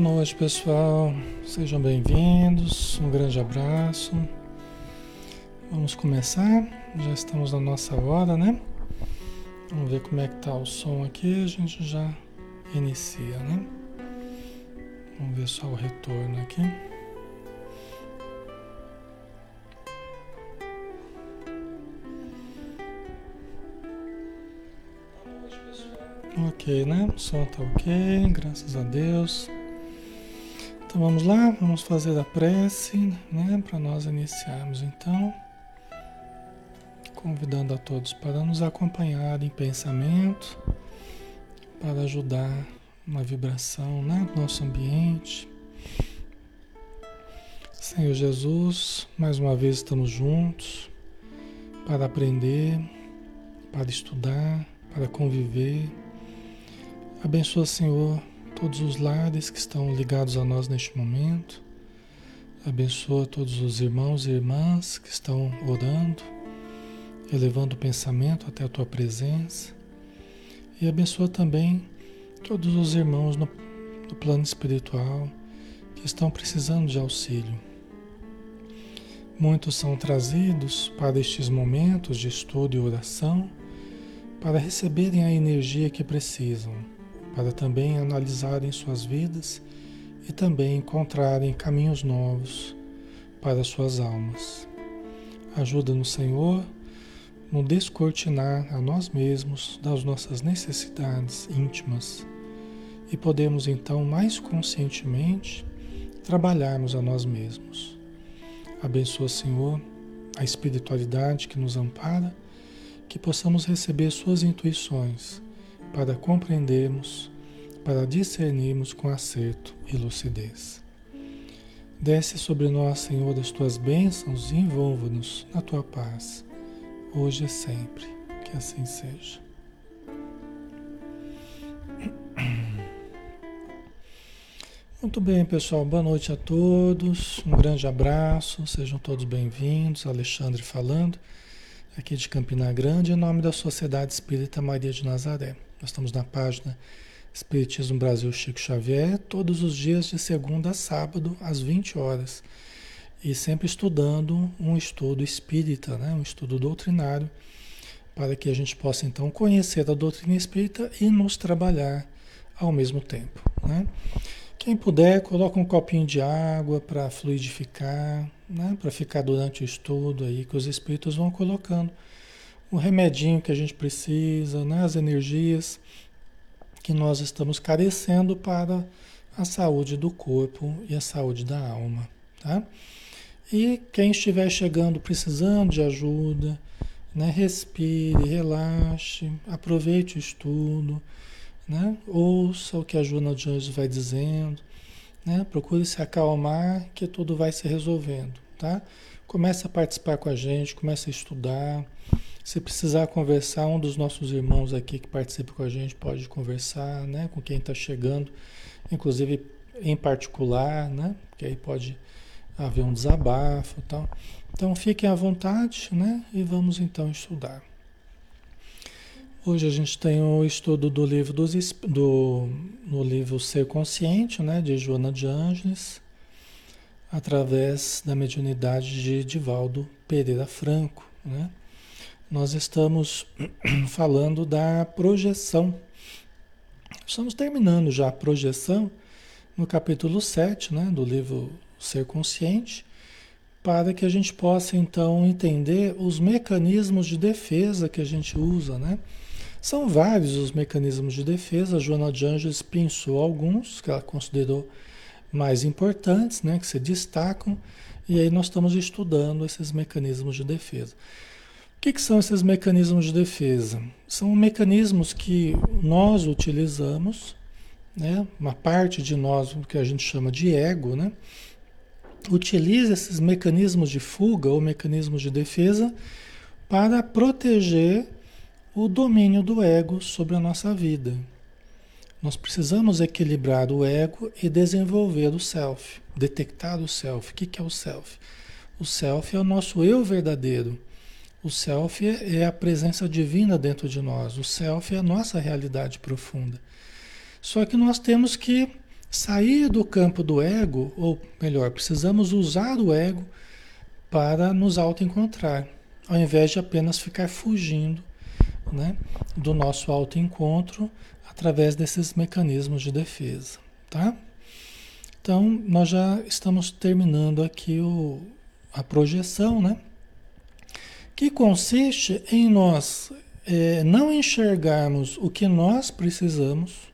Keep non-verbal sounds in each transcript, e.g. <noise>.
Boa noite, pessoal. Sejam bem-vindos. Um grande abraço. Vamos começar. Já estamos na nossa hora, né? Vamos ver como é que tá o som aqui. A gente já inicia, né? Vamos ver só o retorno aqui. Ok, né? O som tá ok, graças a Deus. Então vamos lá, vamos fazer a prece, né? Para nós iniciarmos então. Convidando a todos para nos acompanhar em pensamento, para ajudar na vibração, né? Do nosso ambiente. Senhor Jesus, mais uma vez estamos juntos para aprender, para estudar, para conviver Abençoa, Senhor, todos os lares que estão ligados a nós neste momento. Abençoa todos os irmãos e irmãs que estão orando, elevando o pensamento até a tua presença. E abençoa também todos os irmãos no, no plano espiritual que estão precisando de auxílio. Muitos são trazidos para estes momentos de estudo e oração para receberem a energia que precisam para também analisarem suas vidas e também encontrarem caminhos novos para suas almas. Ajuda-nos, Senhor, no descortinar a nós mesmos das nossas necessidades íntimas e podemos então mais conscientemente trabalharmos a nós mesmos. Abençoa, Senhor, a espiritualidade que nos ampara, que possamos receber suas intuições para compreendermos, para discernirmos com acerto e lucidez. Desce sobre nós, Senhor, as tuas bênçãos e envolva-nos na tua paz, hoje e sempre. Que assim seja. Muito bem, pessoal. Boa noite a todos. Um grande abraço. Sejam todos bem-vindos. Alexandre falando, aqui de Campina Grande, em nome da Sociedade Espírita Maria de Nazaré. Nós estamos na página Espiritismo Brasil Chico Xavier, todos os dias de segunda a sábado, às 20 horas. E sempre estudando um estudo espírita, né? um estudo doutrinário, para que a gente possa então conhecer a doutrina espírita e nos trabalhar ao mesmo tempo. Né? Quem puder, coloca um copinho de água para fluidificar, né? para ficar durante o estudo aí, que os espíritos vão colocando o remedinho que a gente precisa, né? as energias que nós estamos carecendo para a saúde do corpo e a saúde da alma. Tá? E quem estiver chegando precisando de ajuda, né? respire, relaxe, aproveite o estudo, né? ouça o que a Juna de Anjos vai dizendo, né? procure se acalmar que tudo vai se resolvendo. Tá? Comece a participar com a gente, comece a estudar. Se precisar conversar, um dos nossos irmãos aqui que participa com a gente pode conversar, né? Com quem está chegando, inclusive em particular, né? Que aí pode haver um desabafo e tal. Então fiquem à vontade, né? E vamos então estudar. Hoje a gente tem o estudo do livro dos, do no livro Ser Consciente, né? De Joana de Ângeles, através da mediunidade de Divaldo Pereira Franco, né? Nós estamos <clears throat> falando da projeção. Estamos terminando já a projeção no capítulo 7 né, do livro Ser Consciente, para que a gente possa então entender os mecanismos de defesa que a gente usa. Né? São vários os mecanismos de defesa, a Joana de Anjos pensou alguns que ela considerou mais importantes, né, que se destacam, e aí nós estamos estudando esses mecanismos de defesa. O que, que, são esses mecanismos de defesa? São mecanismos que nós utilizamos, né? uma parte de nós, o que a gente chama de ego, né? utiliza esses mecanismos de fuga ou mecanismos de defesa para proteger o domínio do ego sobre a nossa vida. Nós precisamos equilibrar o ego e desenvolver o self, detectar o self. O que, que é o self? O self é o nosso eu verdadeiro o self é a presença divina dentro de nós. O self é a nossa realidade profunda. Só que nós temos que sair do campo do ego, ou melhor, precisamos usar o ego para nos autoencontrar, ao invés de apenas ficar fugindo né, do nosso autoencontro através desses mecanismos de defesa, tá? Então, nós já estamos terminando aqui o, a projeção, né? Que consiste em nós é, não enxergarmos o que nós precisamos,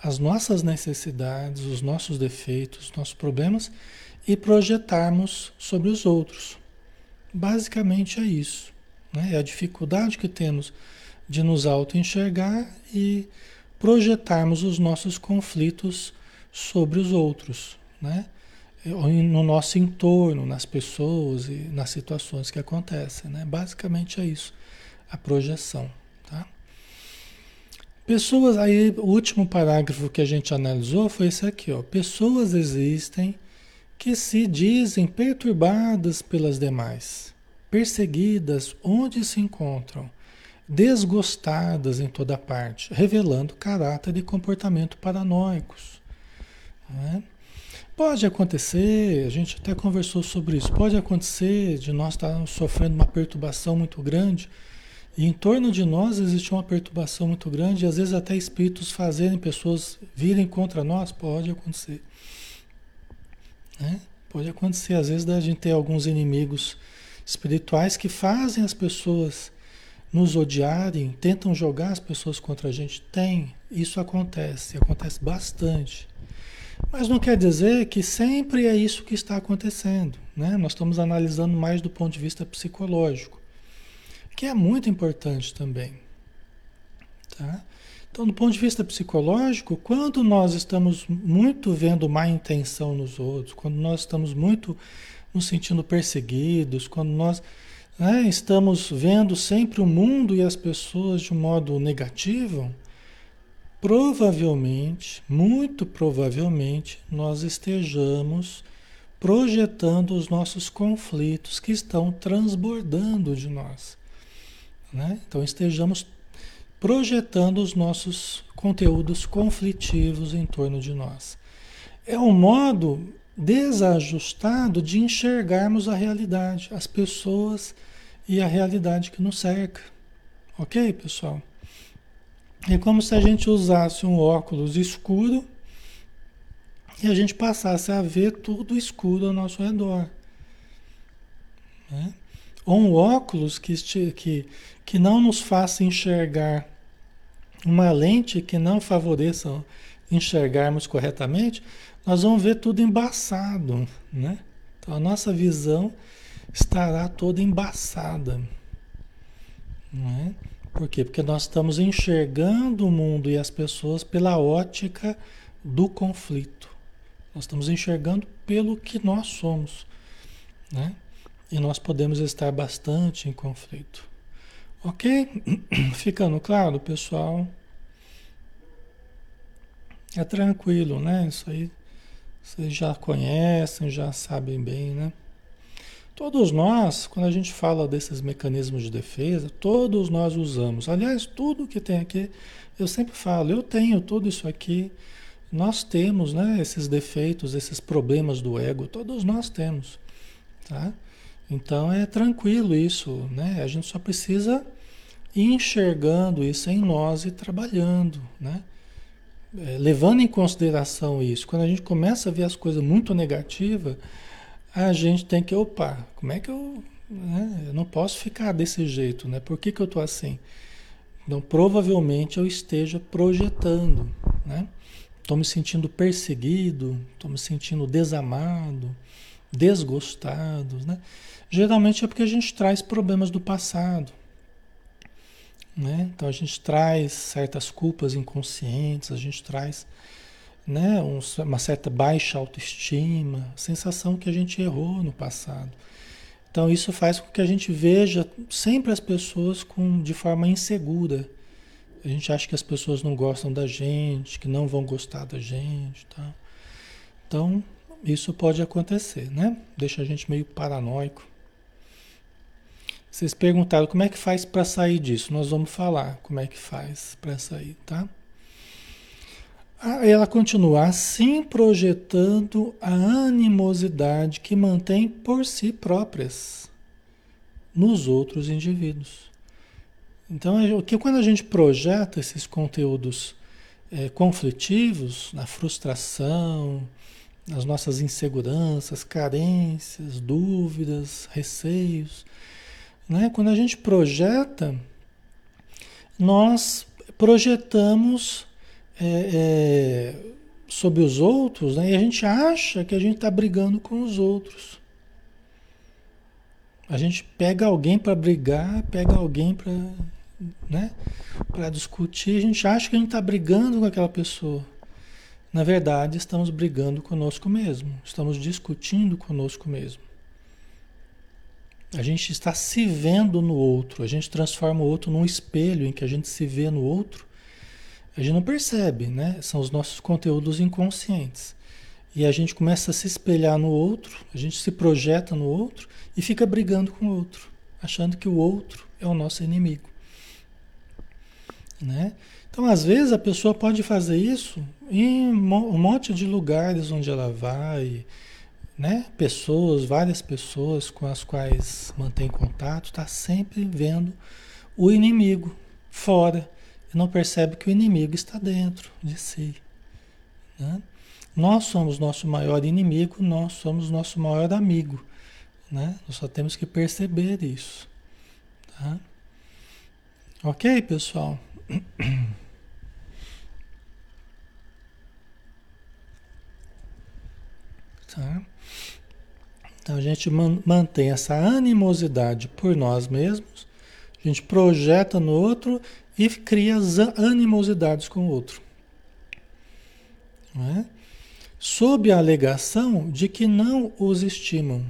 as nossas necessidades, os nossos defeitos, os nossos problemas e projetarmos sobre os outros. Basicamente é isso. Né? É a dificuldade que temos de nos auto-enxergar e projetarmos os nossos conflitos sobre os outros, né? No nosso entorno, nas pessoas e nas situações que acontecem. Né? Basicamente é isso, a projeção. Tá? Pessoas, aí o último parágrafo que a gente analisou foi esse aqui, ó. Pessoas existem que se dizem perturbadas pelas demais, perseguidas onde se encontram, desgostadas em toda parte, revelando caráter e comportamento paranoicos. Né? Pode acontecer, a gente até conversou sobre isso, pode acontecer de nós estarmos sofrendo uma perturbação muito grande e em torno de nós existe uma perturbação muito grande, e às vezes até espíritos fazerem pessoas virem contra nós, pode acontecer. Né? Pode acontecer, às vezes, da gente ter alguns inimigos espirituais que fazem as pessoas nos odiarem, tentam jogar as pessoas contra a gente. Tem, isso acontece, acontece bastante. Mas não quer dizer que sempre é isso que está acontecendo. Né? Nós estamos analisando mais do ponto de vista psicológico que é muito importante também. Tá? Então, do ponto de vista psicológico, quando nós estamos muito vendo má intenção nos outros, quando nós estamos muito nos sentindo perseguidos, quando nós né, estamos vendo sempre o mundo e as pessoas de um modo negativo, provavelmente, muito provavelmente, nós estejamos projetando os nossos conflitos que estão transbordando de nós. Né? Então estejamos projetando os nossos conteúdos conflitivos em torno de nós. É um modo desajustado de enxergarmos a realidade, as pessoas e a realidade que nos cerca. Ok, pessoal? É como se a gente usasse um óculos escuro e a gente passasse a ver tudo escuro ao nosso redor. Né? Ou um óculos que, que, que não nos faça enxergar uma lente que não favoreça enxergarmos corretamente, nós vamos ver tudo embaçado, né? Então a nossa visão estará toda embaçada. Não é? Por quê? Porque nós estamos enxergando o mundo e as pessoas pela ótica do conflito. Nós estamos enxergando pelo que nós somos. Né? E nós podemos estar bastante em conflito. Ok? <clears throat> Ficando claro, pessoal? É tranquilo, né? Isso aí vocês já conhecem, já sabem bem, né? Todos nós, quando a gente fala desses mecanismos de defesa, todos nós usamos. Aliás, tudo que tem aqui, eu sempre falo, eu tenho tudo isso aqui. Nós temos, né, esses defeitos, esses problemas do ego, todos nós temos, tá? Então é tranquilo isso, né? A gente só precisa ir enxergando isso em nós e trabalhando, né? É, levando em consideração isso. Quando a gente começa a ver as coisas muito negativas, a gente tem que, opa, como é que eu. Né? Eu não posso ficar desse jeito, né? Por que, que eu estou assim? Então, provavelmente eu esteja projetando, né? Estou me sentindo perseguido, estou me sentindo desamado, desgostado, né? Geralmente é porque a gente traz problemas do passado. Né? Então a gente traz certas culpas inconscientes, a gente traz né, um, uma certa baixa autoestima, sensação que a gente errou no passado. Então isso faz com que a gente veja sempre as pessoas com, de forma insegura. A gente acha que as pessoas não gostam da gente, que não vão gostar da gente. Tá? Então isso pode acontecer, né? Deixa a gente meio paranoico. Vocês perguntaram como é que faz para sair disso. Nós vamos falar como é que faz para sair, tá? Ela continua assim projetando a animosidade que mantém por si próprias nos outros indivíduos. Então, que quando a gente projeta esses conteúdos é, conflitivos, na frustração, nas nossas inseguranças, carências, dúvidas, receios, né? quando a gente projeta, nós projetamos é, é, sobre os outros, né? e a gente acha que a gente está brigando com os outros. A gente pega alguém para brigar, pega alguém para né? para discutir, a gente acha que a gente está brigando com aquela pessoa. Na verdade, estamos brigando conosco mesmo, estamos discutindo conosco mesmo. A gente está se vendo no outro, a gente transforma o outro num espelho em que a gente se vê no outro a gente não percebe, né? São os nossos conteúdos inconscientes. E a gente começa a se espelhar no outro, a gente se projeta no outro e fica brigando com o outro, achando que o outro é o nosso inimigo. Né? Então, às vezes, a pessoa pode fazer isso em um monte de lugares onde ela vai, né? Pessoas, várias pessoas com as quais mantém contato, está sempre vendo o inimigo fora não percebe que o inimigo está dentro de si. Né? Nós somos nosso maior inimigo, nós somos nosso maior amigo. Né? Nós só temos que perceber isso. Tá? Ok, pessoal? <clears throat> Tá? Então a gente mantém essa animosidade por nós mesmos, a gente projeta no outro e cria animosidades com o outro. É? Sob a alegação de que não os estimam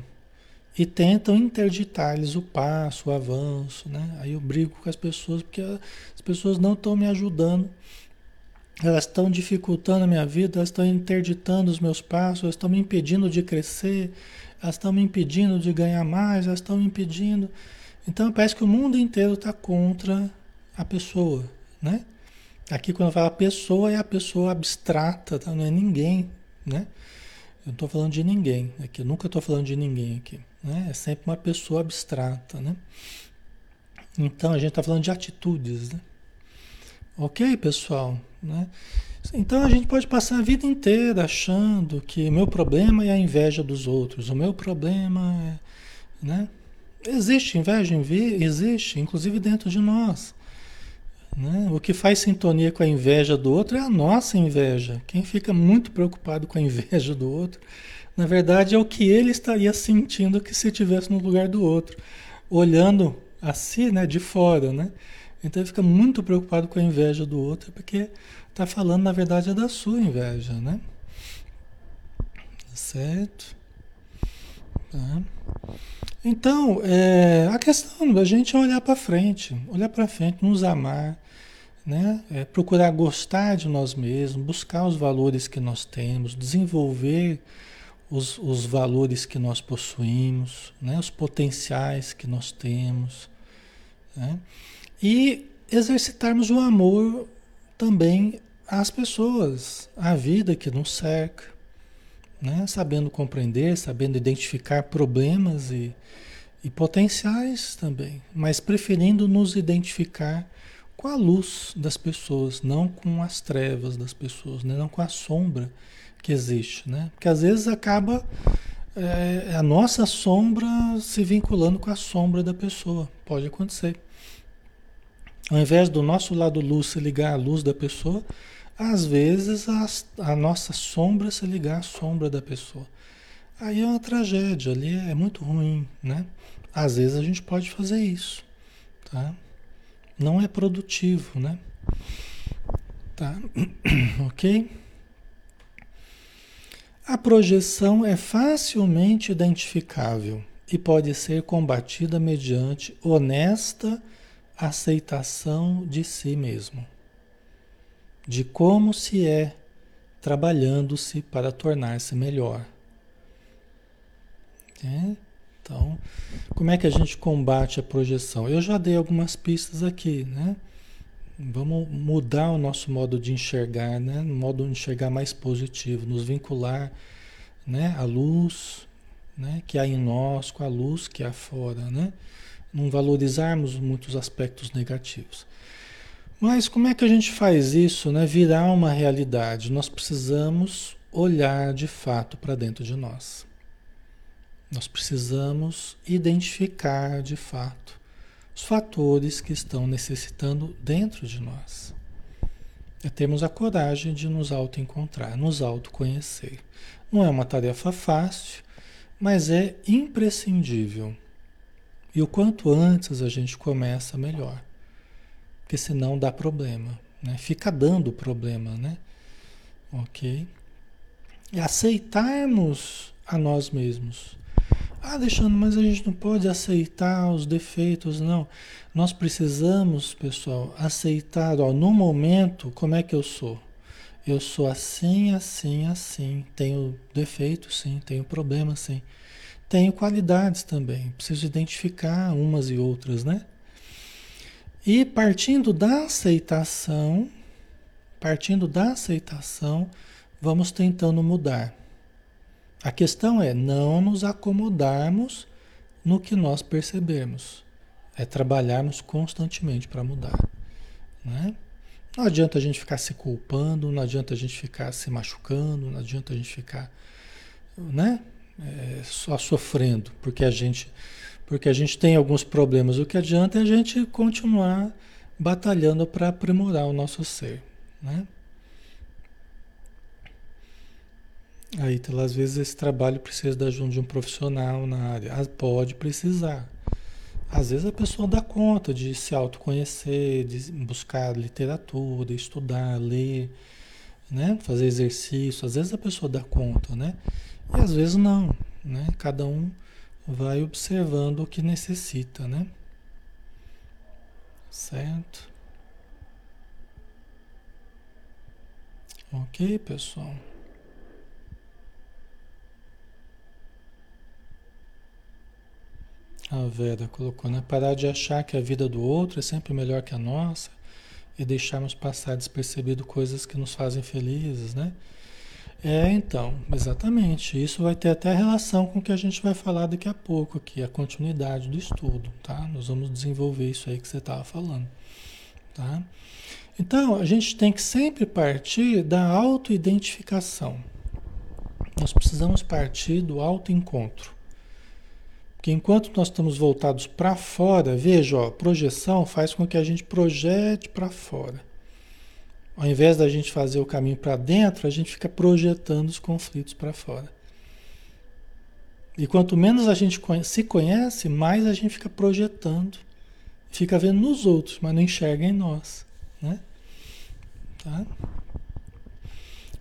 e tentam interditar-lhes o passo, o avanço. Né? Aí eu brigo com as pessoas porque as pessoas não estão me ajudando, elas estão dificultando a minha vida, elas estão interditando os meus passos, elas estão me impedindo de crescer, elas estão me impedindo de ganhar mais, elas estão me impedindo. Então parece que o mundo inteiro está contra a pessoa, né? Aqui quando fala pessoa é a pessoa abstrata, tá? não é ninguém, né? Eu estou falando de ninguém aqui, eu nunca estou falando de ninguém aqui, né? É sempre uma pessoa abstrata, né? Então a gente está falando de atitudes, né? Ok, pessoal, né? Então a gente pode passar a vida inteira achando que o meu problema é a inveja dos outros, o meu problema é, né? Existe inveja, existe, inclusive dentro de nós. Né? O que faz sintonia com a inveja do outro é a nossa inveja. Quem fica muito preocupado com a inveja do outro, na verdade é o que ele estaria sentindo que se estivesse no lugar do outro, olhando a si né, de fora. Né? Então ele fica muito preocupado com a inveja do outro, porque está falando, na verdade, é da sua inveja. Né? Certo? Tá. Então, é, a questão da gente é olhar para frente, olhar para frente, nos amar, né? É procurar gostar de nós mesmos, buscar os valores que nós temos, desenvolver os, os valores que nós possuímos, né? os potenciais que nós temos. Né? E exercitarmos o amor também às pessoas, à vida que nos cerca. Né? Sabendo compreender, sabendo identificar problemas e, e potenciais também, mas preferindo nos identificar com a luz das pessoas, não com as trevas das pessoas, né? não com a sombra que existe. Né? Porque às vezes acaba é, a nossa sombra se vinculando com a sombra da pessoa. Pode acontecer. Ao invés do nosso lado luz se ligar à luz da pessoa, às vezes a, nossa sombra se ligar à sombra da pessoa. Aí é uma tragédia, ali é muito ruim, né? Às vezes a gente pode fazer isso, tá? Não é produtivo, né? Tá? <clears throat> ok? A projeção é facilmente identificável e pode ser combatida mediante honesta aceitação de si mesmo, de como se é, trabalhando-se para tornar-se melhor. É? Então, como é que a gente combate a projeção? Eu já dei algumas pistas aqui, né? Vamos mudar o nosso modo de enxergar, né? Um modo de enxergar mais positivo, nos vincular, né? A luz, né? Que há em nós, com a luz que há fora, né? Não valorizarmos muitos aspectos negativos. Mas como é que a gente faz isso, né? Virar uma realidade? Nós precisamos olhar de fato para dentro de nós. Nós precisamos identificar de fato os fatores que estão necessitando dentro de nós. É termos a coragem de nos auto-encontrar, nos autoconhecer. Não é uma tarefa fácil, mas é imprescindível. E o quanto antes a gente começa, melhor. Porque senão dá problema, né? Fica dando problema, né? Ok? E aceitarmos a nós mesmos ah, Alexandre, mas a gente não pode aceitar os defeitos, não. Nós precisamos, pessoal, aceitar, ó, no momento, como é que eu sou? Eu sou assim, assim, assim. Tenho defeitos, sim. Tenho problemas, sim. Tenho qualidades também. Preciso identificar umas e outras, né? E partindo da aceitação, partindo da aceitação, vamos tentando mudar. A questão é não nos acomodarmos no que nós percebemos. É trabalharmos constantemente para mudar. Né? Não adianta a gente ficar se culpando, não adianta a gente ficar se machucando, não adianta a gente ficar né? É, só sofrendo, porque a gente porque a gente tem alguns problemas. O que adianta é a gente continuar batalhando para aprimorar o nosso ser. Né? Aí, então, às vezes, esse trabalho precisa da ajuda de um profissional na área. Ah, pode precisar. Às vezes a pessoa dá conta de se autoconhecer, de buscar literatura, estudar, ler, né? fazer exercício. Às vezes a pessoa dá conta, né? E às vezes não, né? Cada um vai observando o que necessita, né? Certo? Ok, pessoal? A Vera colocou, né? Parar de achar que a vida do outro é sempre melhor que a nossa e deixarmos passar despercebido coisas que nos fazem felizes, né? É, então, exatamente. Isso vai ter até relação com o que a gente vai falar daqui a pouco aqui, a continuidade do estudo, tá? Nós vamos desenvolver isso aí que você estava falando, tá? Então, a gente tem que sempre partir da autoidentificação. Nós precisamos partir do autoencontro. Porque enquanto nós estamos voltados para fora, veja, ó, projeção faz com que a gente projete para fora. Ao invés da gente fazer o caminho para dentro, a gente fica projetando os conflitos para fora. E quanto menos a gente se conhece, mais a gente fica projetando, fica vendo nos outros, mas não enxerga em nós, né? Tá?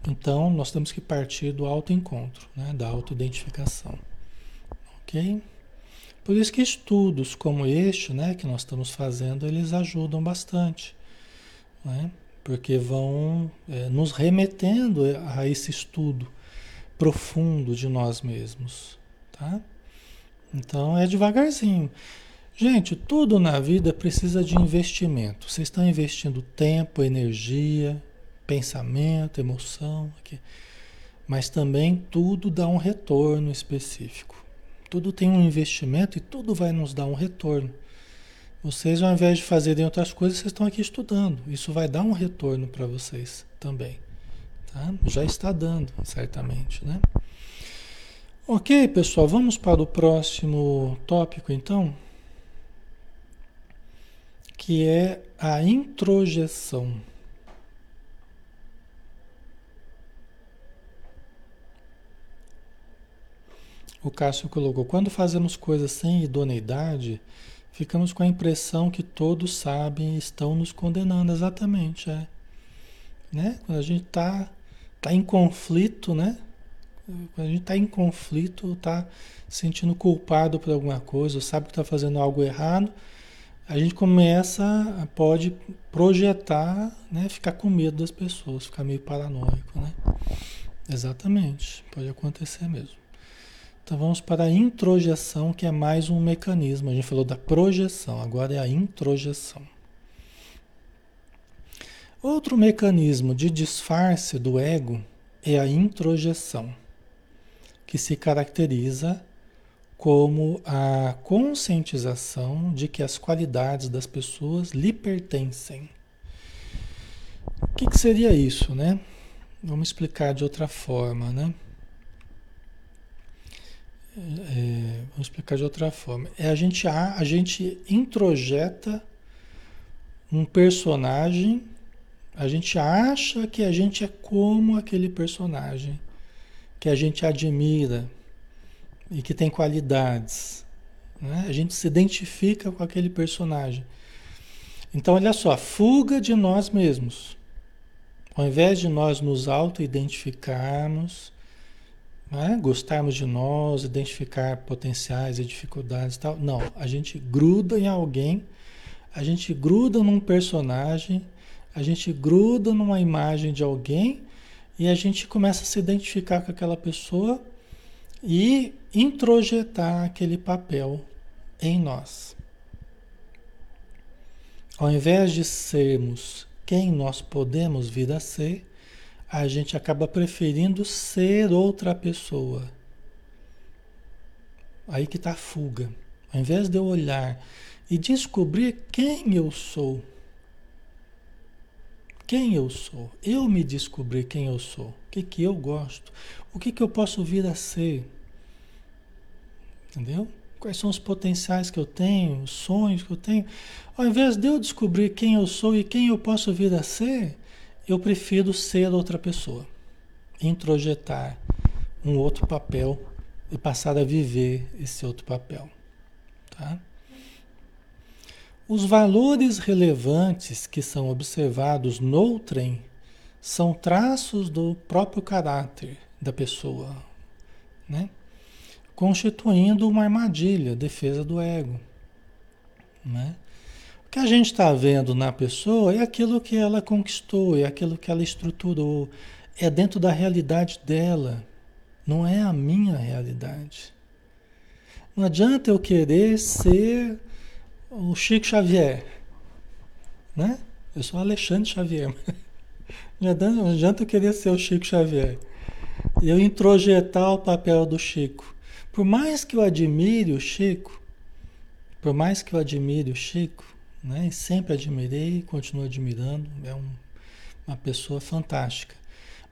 Então, nós temos que partir do autoencontro, né? da autoidentificação. Ok? Por isso que estudos como este, né, que nós estamos fazendo, eles ajudam bastante, né? porque vão é, nos remetendo a esse estudo profundo de nós mesmos, tá? Então é devagarzinho. Gente, tudo na vida precisa de investimento. Vocês estão investindo tempo, energia, pensamento, emoção, mas também tudo dá um retorno específico. Tudo tem um investimento e tudo vai nos dar um retorno. Vocês, ao invés de fazerem outras coisas, vocês estão aqui estudando. Isso vai dar um retorno para vocês também. Tá? Já está dando, certamente, né? Ok, pessoal, vamos para o próximo tópico, então, que é a introjeção. O Cássio colocou: quando fazemos coisas sem idoneidade, ficamos com a impressão que todos sabem e estão nos condenando. Exatamente, é. Né? Quando a gente está tá em conflito, né? Quando a gente está em conflito, está sentindo culpado por alguma coisa, sabe que está fazendo algo errado, a gente começa, pode projetar, né? Ficar com medo das pessoas, ficar meio paranoico, né? Exatamente, pode acontecer mesmo. Então vamos para a introjeção, que é mais um mecanismo. A gente falou da projeção, agora é a introjeção. Outro mecanismo de disfarce do ego é a introjeção, que se caracteriza como a conscientização de que as qualidades das pessoas lhe pertencem. O que, que seria isso, né? Vamos explicar de outra forma, né? É, vamos explicar de outra forma. É a gente a, a gente introjeta um personagem, a gente acha que a gente é como aquele personagem, que a gente admira e que tem qualidades. Né? A gente se identifica com aquele personagem. Então, olha só, fuga de nós mesmos. Ao invés de nós nos auto-identificarmos, né? gostarmos de nós, identificar potenciais e dificuldades e tal, não, a gente gruda em alguém, a gente gruda num personagem, a gente gruda numa imagem de alguém e a gente começa a se identificar com aquela pessoa e introjetar aquele papel em nós. Ao invés de sermos quem nós podemos vir a ser, a gente acaba preferindo ser outra pessoa. Aí que está a fuga. Ao invés de eu olhar e descobrir quem eu sou, quem eu sou, eu me descobrir quem eu sou, o que, que eu gosto, o que, que eu posso vir a ser. Entendeu? Quais são os potenciais que eu tenho, os sonhos que eu tenho. Ao invés de eu descobrir quem eu sou e quem eu posso vir a ser, eu prefiro ser outra pessoa. Introjetar um outro papel e passar a viver esse outro papel. Tá? Os valores relevantes que são observados no trem são traços do próprio caráter da pessoa, né? constituindo uma armadilha, defesa do ego. Né? O que a gente está vendo na pessoa é aquilo que ela conquistou, é aquilo que ela estruturou, é dentro da realidade dela, não é a minha realidade. Não adianta eu querer ser o Chico Xavier, né? Eu sou Alexandre Xavier. Não adianta eu querer ser o Chico Xavier. Eu introjetar o papel do Chico. Por mais que eu admire o Chico, por mais que eu admire o Chico, né? sempre admirei continuo admirando, é um, uma pessoa fantástica.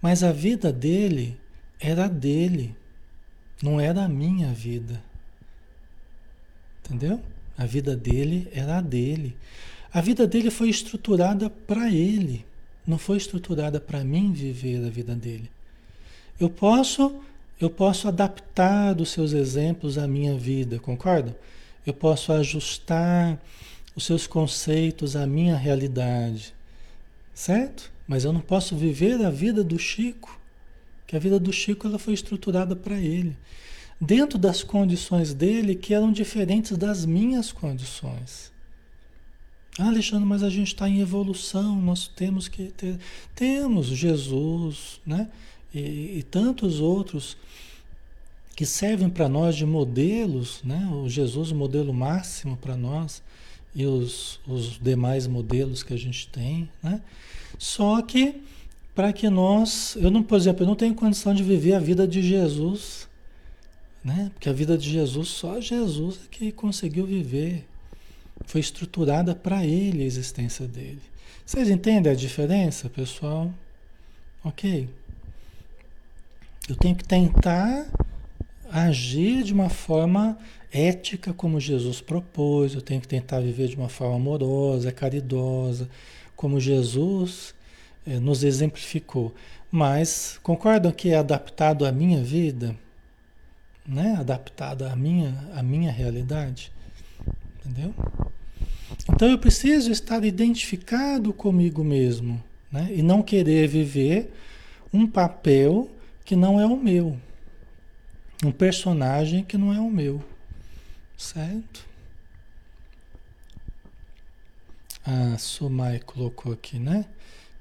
Mas a vida dele era dele, não era a minha vida. Entendeu? A vida dele era a dele. A vida dele foi estruturada para ele, não foi estruturada para mim viver a vida dele. Eu posso eu posso adaptar os seus exemplos à minha vida, concorda? Eu posso ajustar os seus conceitos à minha realidade, certo? Mas eu não posso viver a vida do Chico, que a vida do Chico ela foi estruturada para ele, dentro das condições dele que eram diferentes das minhas condições. Ah, Alexandre, mas a gente está em evolução, nós temos que ter. Temos Jesus, né? e, e tantos outros que servem para nós de modelos, né? O Jesus, o modelo máximo para nós, e os, os demais modelos que a gente tem, né? Só que para que nós, eu não, por exemplo, eu não tenho condição de viver a vida de Jesus, né? Porque a vida de Jesus só Jesus é que conseguiu viver. Foi estruturada para ele a existência dele. Vocês entendem a diferença, pessoal? OK? Eu tenho que tentar agir de uma forma ética como Jesus propôs, eu tenho que tentar viver de uma forma amorosa, caridosa, como Jesus eh, nos exemplificou. Mas concordam que é adaptado à minha vida, né? Adaptado à minha, à minha realidade, entendeu? Então eu preciso estar identificado comigo mesmo, né? E não querer viver um papel que não é o meu. Um personagem que não é o meu. Certo? A Sumai colocou aqui, né?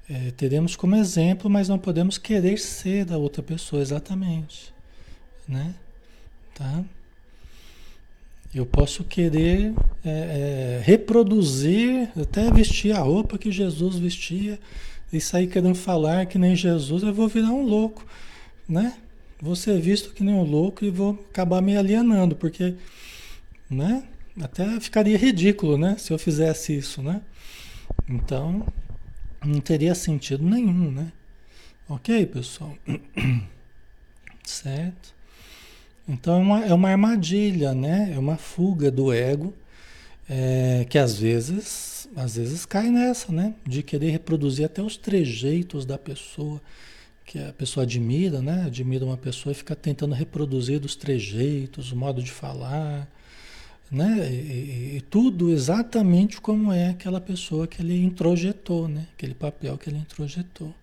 É, teremos como exemplo, mas não podemos querer ser da outra pessoa, exatamente. Né? Tá? Eu posso querer é, é, reproduzir, até vestir a roupa que Jesus vestia, e sair querendo falar que nem Jesus, eu vou virar um louco, né? Vou ser visto que nem um louco e vou acabar me alienando, porque, né? Até ficaria ridículo, né? Se eu fizesse isso, né? Então, não teria sentido nenhum, né? Ok, pessoal? <clears throat> certo? Então é uma, é uma armadilha, né? É uma fuga do ego é, que às vezes, às vezes cai nessa, né? De querer reproduzir até os trejeitos da pessoa que a pessoa admira, né? Admira uma pessoa e fica tentando reproduzir os trejeitos, o modo de falar, né? E, e, tudo exatamente como é aquela pessoa que ele introjetou, né? Aquele papel que ele introjetou,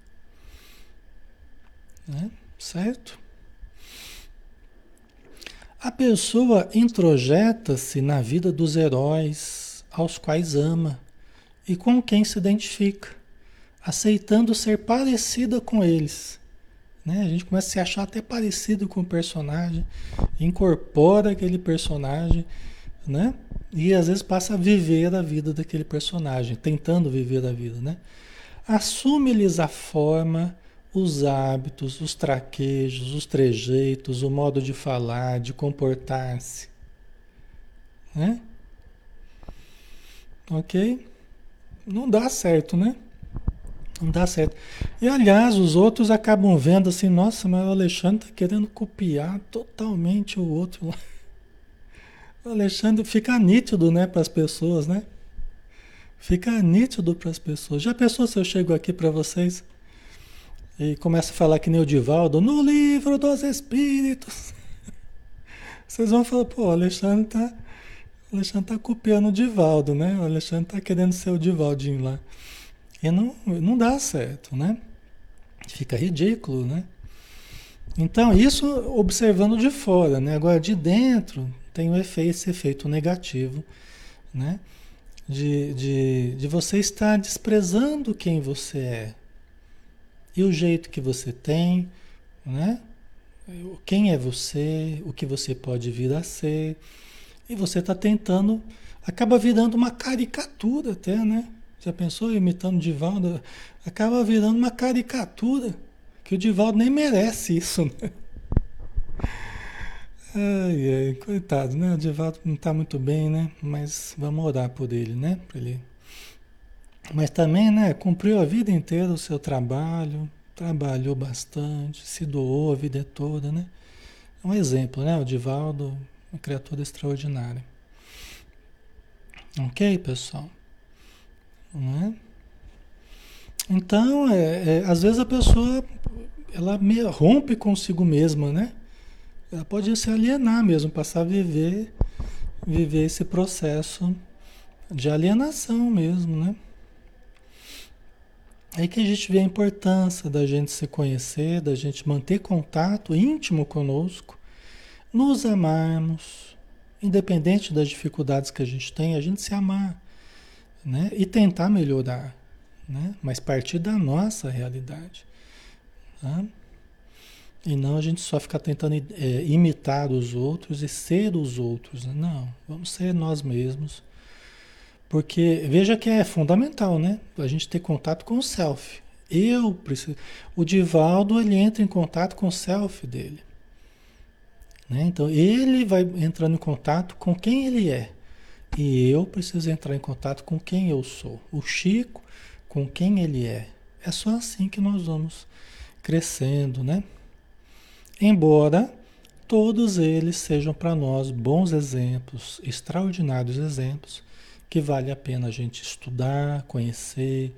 né? Certo? A pessoa introjeta-se na vida dos heróis aos quais ama e com quem se identifica, aceitando ser parecida com eles. Né? A gente começa a se achar até parecido com o personagem, incorpora aquele personagem, né? E às vezes passa a viver a vida daquele personagem, tentando viver a vida, né? Assume-lhes a forma os hábitos, os traquejos, os trejeitos, o modo de falar, de comportar-se. Né? Ok? Não dá certo, né? Não dá certo. E aliás, os outros acabam vendo assim, nossa, mas o Alexandre está querendo copiar totalmente o outro lá. O Alexandre fica nítido, né, para as pessoas, né? Fica nítido para as pessoas. Já pensou se eu chego aqui para vocês? E começa a falar que nem o Divaldo, no livro dos Espíritos. <laughs> Vocês vão falar, pô, o Alexandre tá, o Alexandre tá copiando o Divaldo, né? O Alexandre tá querendo ser o Divaldinho lá. E não, não dá certo, né? Fica ridículo, né? Então, isso observando de fora, né? Agora, de dentro, tem o efeito, esse efeito negativo, né? De, de, de você estar desprezando quem você é, e o jeito que você tem, né? Quem é você, o que você pode vir a ser. E você está tentando, acaba virando uma caricatura até, né? Já pensou imitando o Divaldo? Acaba virando uma caricatura, que o Divaldo nem merece isso, né? Ai, ai, coitado, né? O Divaldo não está muito bem, né? Mas vamos orar por ele, né? Para ele mas também, né, cumpriu a vida inteira o seu trabalho, trabalhou bastante, se doou a vida toda, né? É um exemplo, né? O Divaldo, uma criatura extraordinária. Ok, pessoal? Não é? Então, é, é, às vezes a pessoa ela rompe consigo mesma, né? Ela pode se alienar mesmo, passar a viver, viver esse processo de alienação mesmo, né? Aí que a gente vê a importância da gente se conhecer, da gente manter contato íntimo conosco, nos amarmos, independente das dificuldades que a gente tem, a gente se amar, né? E tentar melhorar, né? Mas partir da nossa realidade, tá? E não a gente só ficar tentando é, imitar os outros e ser os outros. Né? Não, vamos ser nós mesmos porque veja que é fundamental, né? A gente ter contato com o self. Eu preciso. O Divaldo ele entra em contato com o self dele. Né? Então ele vai entrando em contato com quem ele é. E eu preciso entrar em contato com quem eu sou. O Chico com quem ele é. É só assim que nós vamos crescendo, né? Embora todos eles sejam para nós bons exemplos, extraordinários exemplos que vale a pena a gente estudar, conhecer,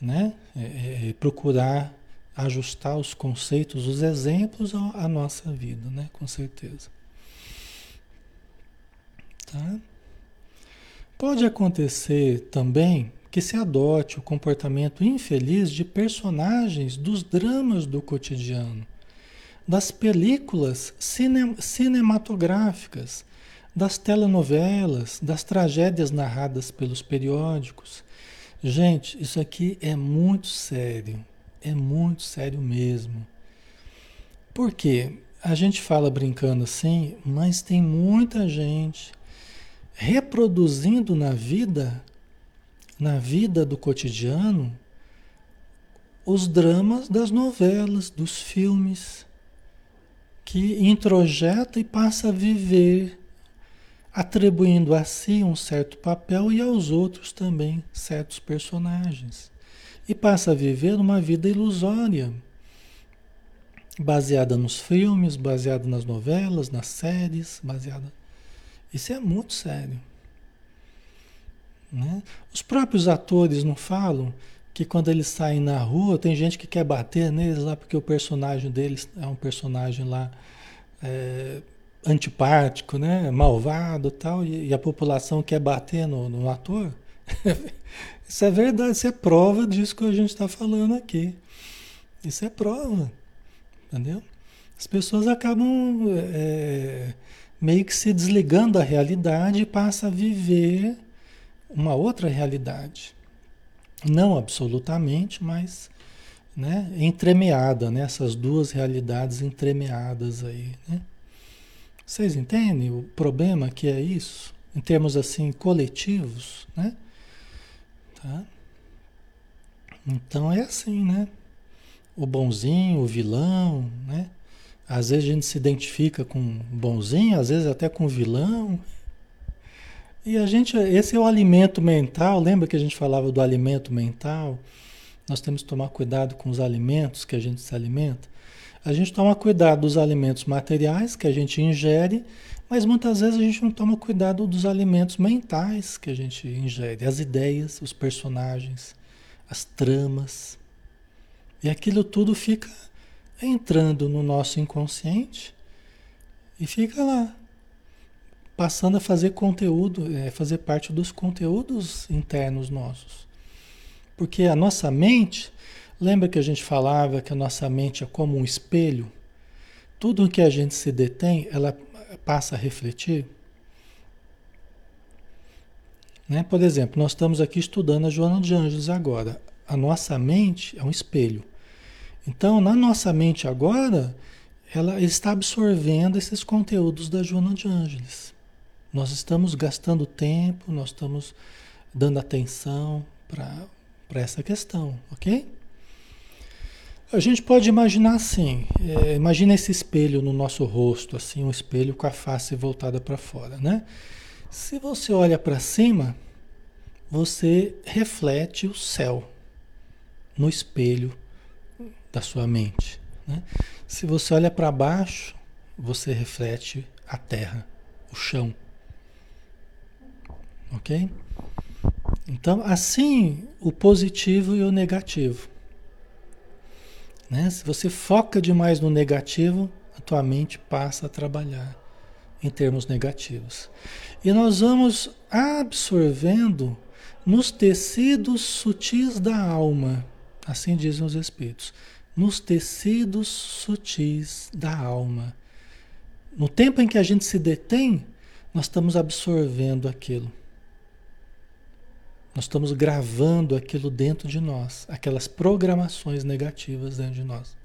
né? É, é, é, procurar ajustar os conceitos, os exemplos à nossa vida, né? Com certeza. Tá? Pode acontecer também que se adote o comportamento infeliz de personagens dos dramas do cotidiano, das películas cine cinematográficas das telenovelas, das tragédias narradas pelos periódicos. Gente, isso aqui é muito sério, é muito sério mesmo. Por quê? A gente fala brincando assim, mas tem muita gente reproduzindo na vida, na vida do cotidiano, os dramas das novelas, dos filmes, que introjeta e passa a viver, atribuindo a si um certo papel e aos outros também certos personagens. E passa a viver uma vida ilusória, baseada nos filmes, baseada nas novelas, nas séries, baseada. Isso é muito sério. Né? Os próprios atores não falam que quando eles saem na rua, tem gente que quer bater neles lá porque o personagem deles é um personagem lá é, antipático, né? malvado tal, e, e a população quer bater no, no ator. <laughs> isso é verdade, isso é prova disso que a gente está falando aqui. Isso é prova, entendeu? As pessoas acabam é, meio que se desligando da realidade e passam a viver uma outra realidade. Não absolutamente, mas né, entremeada, né, essas duas realidades entremeadas aí. Né? Vocês entendem o problema que é isso? Em termos assim coletivos, né? Tá? Então é assim, né? O bonzinho, o vilão, né? Às vezes a gente se identifica com bonzinho, às vezes até com vilão. E a gente, esse é o alimento mental, lembra que a gente falava do alimento mental? Nós temos que tomar cuidado com os alimentos que a gente se alimenta. A gente toma cuidado dos alimentos materiais que a gente ingere, mas muitas vezes a gente não toma cuidado dos alimentos mentais que a gente ingere, as ideias, os personagens, as tramas. E aquilo tudo fica entrando no nosso inconsciente e fica lá, passando a fazer conteúdo, é, fazer parte dos conteúdos internos nossos. Porque a nossa mente, lembra que a gente falava que a nossa mente é como um espelho? Tudo que a gente se detém, ela passa a refletir. Né? Por exemplo, nós estamos aqui estudando a Joana de Anjos agora. A nossa mente é um espelho. Então, na nossa mente agora, ela está absorvendo esses conteúdos da Joana de Ângeles. Nós estamos gastando tempo, nós estamos dando atenção para essa questão, ok? A gente pode imaginar assim, é, imagina esse espelho no nosso rosto, assim, um espelho com a face voltada para fora, né? Se você olha para cima, você reflete o céu no espelho da sua mente. Né? Se você olha para baixo, você reflete a terra, o chão. Ok? Então, assim, o positivo e o negativo. Né? Se você foca demais no negativo, a tua mente passa a trabalhar em termos negativos. E nós vamos absorvendo nos tecidos sutis da alma, assim dizem os Espíritos, nos tecidos sutis da alma. No tempo em que a gente se detém, nós estamos absorvendo aquilo. Nós estamos gravando aquilo dentro de nós, aquelas programações negativas dentro de nós.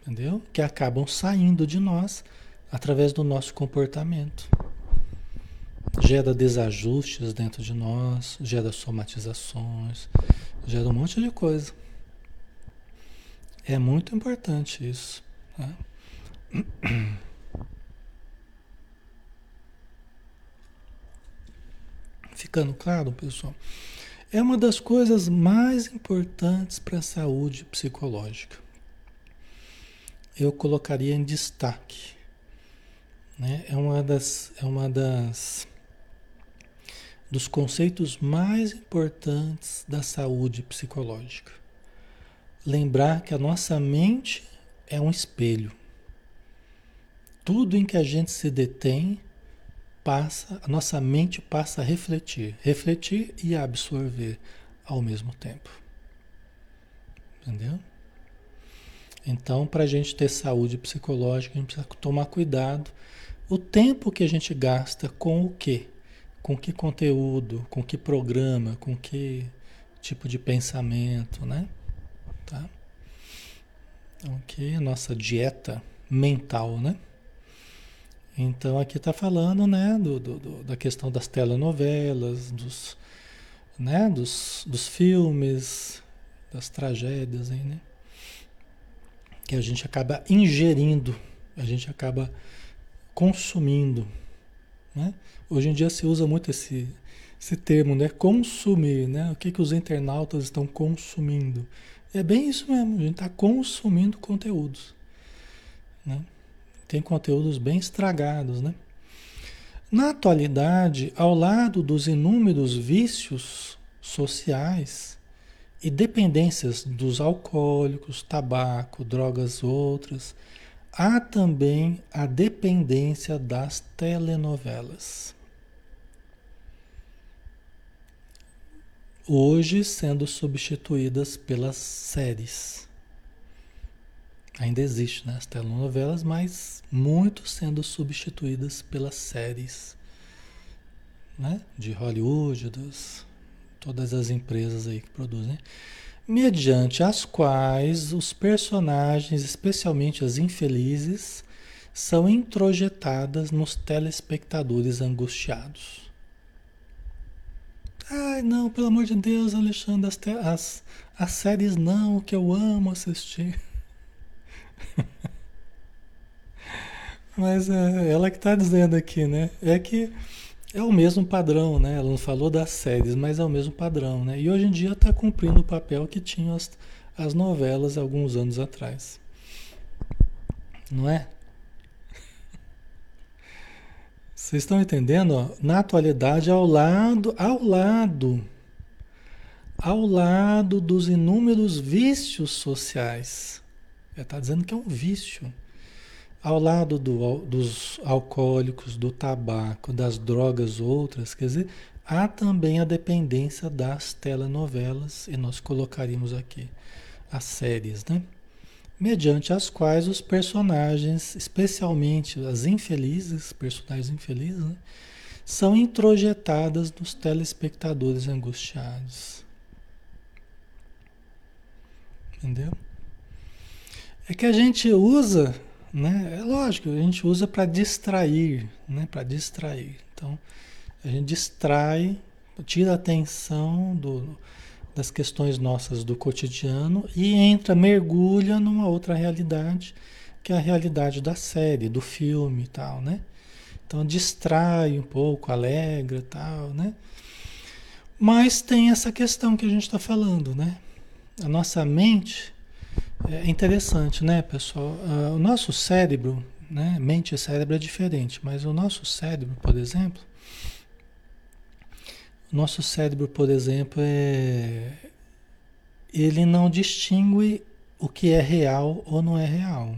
Entendeu? Que acabam saindo de nós através do nosso comportamento. Gera desajustes dentro de nós, gera somatizações, gera um monte de coisa. É muito importante isso. Tá? <clears throat> Ficando claro, pessoal? É uma das coisas mais importantes para a saúde psicológica. Eu colocaria em destaque. Né? É uma das, é uma das dos conceitos mais importantes da saúde psicológica. Lembrar que a nossa mente é um espelho. Tudo em que a gente se detém passa, a nossa mente passa a refletir, refletir e absorver ao mesmo tempo. Entendeu? Então, para a gente ter saúde psicológica, a gente precisa tomar cuidado. O tempo que a gente gasta com o quê? Com que conteúdo, com que programa, com que tipo de pensamento, né? Tá? Ok, nossa dieta mental, né? Então aqui está falando né, do, do, do, da questão das telenovelas, dos, né? Dos, dos filmes, das tragédias aí, né? Que a gente acaba ingerindo, a gente acaba consumindo, né? Hoje em dia se usa muito esse, esse termo, né? Consumir, né? O que, que os internautas estão consumindo? É bem isso mesmo, a gente está consumindo conteúdos, né? Tem conteúdos bem estragados, né? Na atualidade, ao lado dos inúmeros vícios sociais e dependências dos alcoólicos, tabaco, drogas outras, há também a dependência das telenovelas. Hoje sendo substituídas pelas séries. Ainda existe né, as telenovelas, mas muito sendo substituídas pelas séries né, de Hollywood, dos, todas as empresas aí que produzem, mediante as quais os personagens, especialmente as infelizes, são introjetadas nos telespectadores angustiados. Ai, não, pelo amor de Deus, Alexandre, as, as, as séries não, que eu amo assistir. <laughs> Mas é ela que está dizendo aqui, né? É que é o mesmo padrão, né? Ela não falou das séries, mas é o mesmo padrão, né? E hoje em dia está cumprindo o papel que tinham as, as novelas alguns anos atrás. Não é? Vocês estão entendendo? Na atualidade, ao lado, ao lado, ao lado dos inúmeros vícios sociais está dizendo que é um vício. Ao lado do, dos alcoólicos, do tabaco, das drogas outras, quer dizer, há também a dependência das telenovelas, e nós colocaríamos aqui as séries, né? Mediante as quais os personagens, especialmente as infelizes, personagens infelizes, né? são introjetadas nos telespectadores angustiados. Entendeu? É que a gente usa, né? É lógico, a gente usa para distrair, né? Para distrair. Então, a gente distrai, tira a atenção do, das questões nossas do cotidiano e entra, mergulha numa outra realidade, que é a realidade da série, do filme e tal, né? Então distrai um pouco, alegra tal, né? Mas tem essa questão que a gente está falando, né? A nossa mente, é interessante, né, pessoal? Uh, o nosso cérebro, né, mente e cérebro é diferente, mas o nosso cérebro, por exemplo, o nosso cérebro, por exemplo, é ele não distingue o que é real ou não é real.